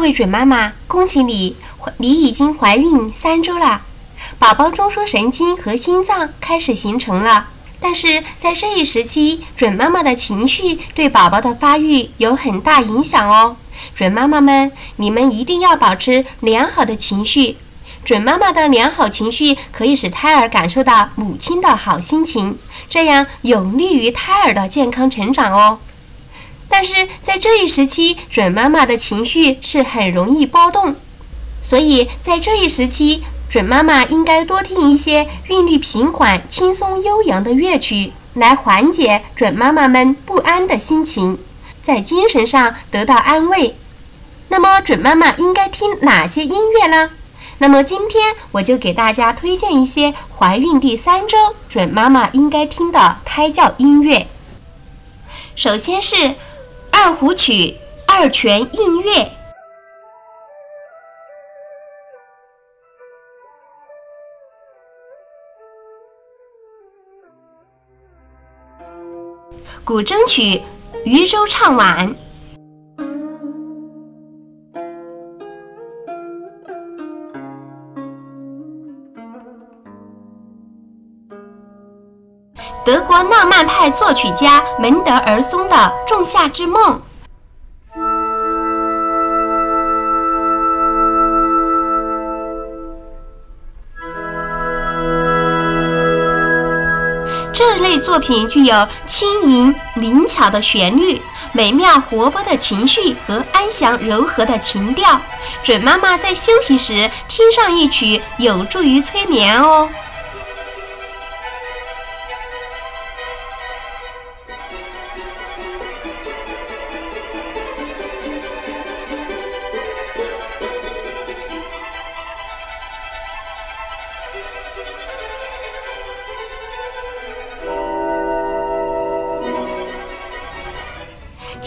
各位准妈妈，恭喜你，你已经怀孕三周了，宝宝中枢神经和心脏开始形成了。但是在这一时期，准妈妈的情绪对宝宝的发育有很大影响哦。准妈妈们，你们一定要保持良好的情绪。准妈妈的良好情绪可以使胎儿感受到母亲的好心情，这样有利于胎儿的健康成长哦。但是在这一时期，准妈妈的情绪是很容易波动，所以在这一时期，准妈妈应该多听一些韵律平缓、轻松悠扬的乐曲，来缓解准妈妈们不安的心情，在精神上得到安慰。那么，准妈妈应该听哪些音乐呢？那么今天我就给大家推荐一些怀孕第三周准妈妈应该听的胎教音乐。首先是二胡曲二泉映月，古筝曲渔舟唱晚。德国浪漫派作曲家门德尔松的《仲夏之梦》，这类作品具有轻盈灵巧的旋律、美妙活泼的情绪和安详柔和的情调。准妈妈在休息时听上一曲，有助于催眠哦。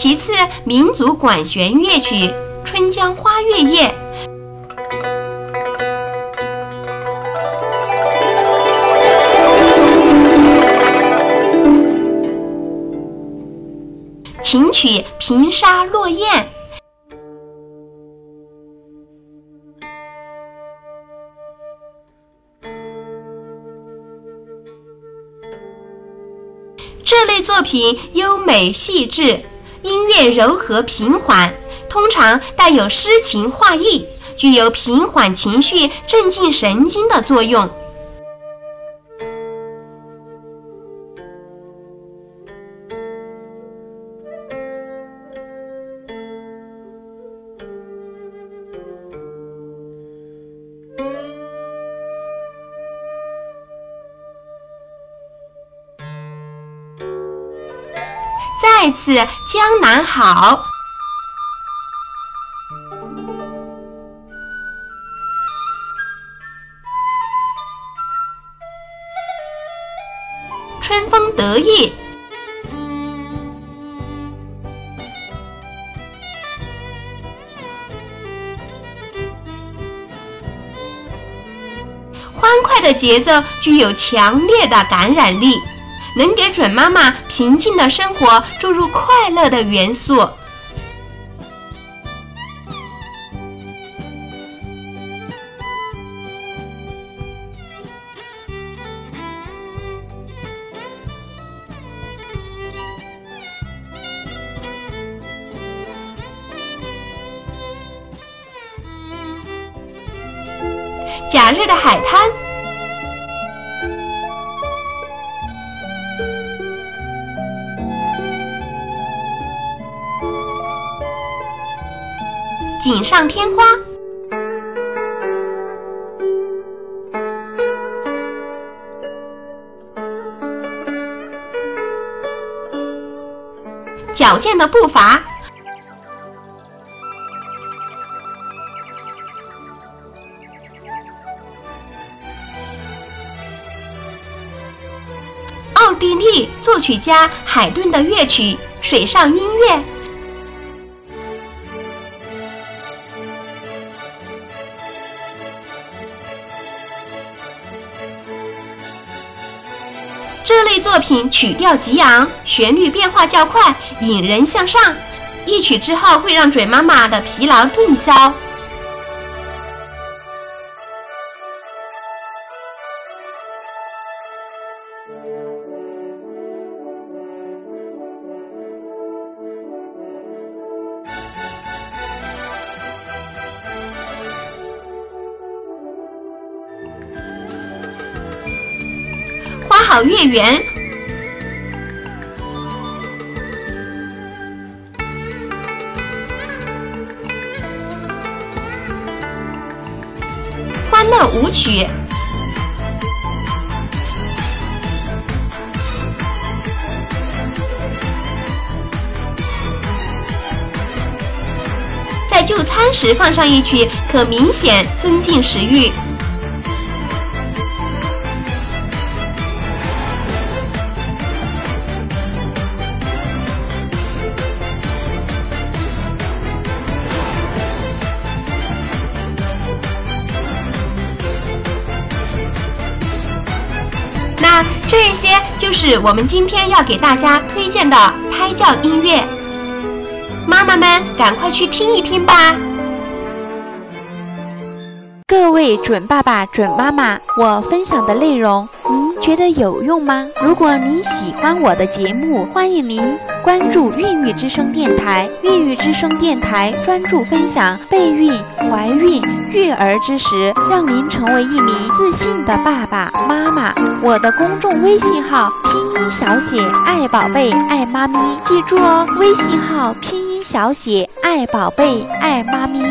其次，民族管弦乐曲《春江花月夜》，琴曲《平沙落雁》。这类作品优美细致。音乐柔和平缓，通常带有诗情画意，具有平缓情绪、镇静神经的作用。再次，江南好，春风得意，欢快的节奏具有强烈的感染力。能给准妈妈平静的生活注入快乐的元素。假日的海滩。锦上添花，矫健的步伐，奥地利作曲家海顿的乐曲《水上音乐》。这类作品曲调激昂，旋律变化较快，引人向上。一曲之后会让准妈妈的疲劳顿消。好月圆，欢乐舞曲。在就餐时放上一曲，可明显增进食欲。些就是我们今天要给大家推荐的胎教音乐，妈妈们赶快去听一听吧。各位准爸爸、准妈妈，我分享的内容觉得有用吗？如果您喜欢我的节目，欢迎您关注孕育之声电台。孕育之声电台专注分享备孕、怀孕、育儿知识，让您成为一名自信的爸爸妈妈。我的公众微信号拼音小写爱宝贝爱妈咪，记住哦，微信号拼音小写爱宝贝爱妈咪。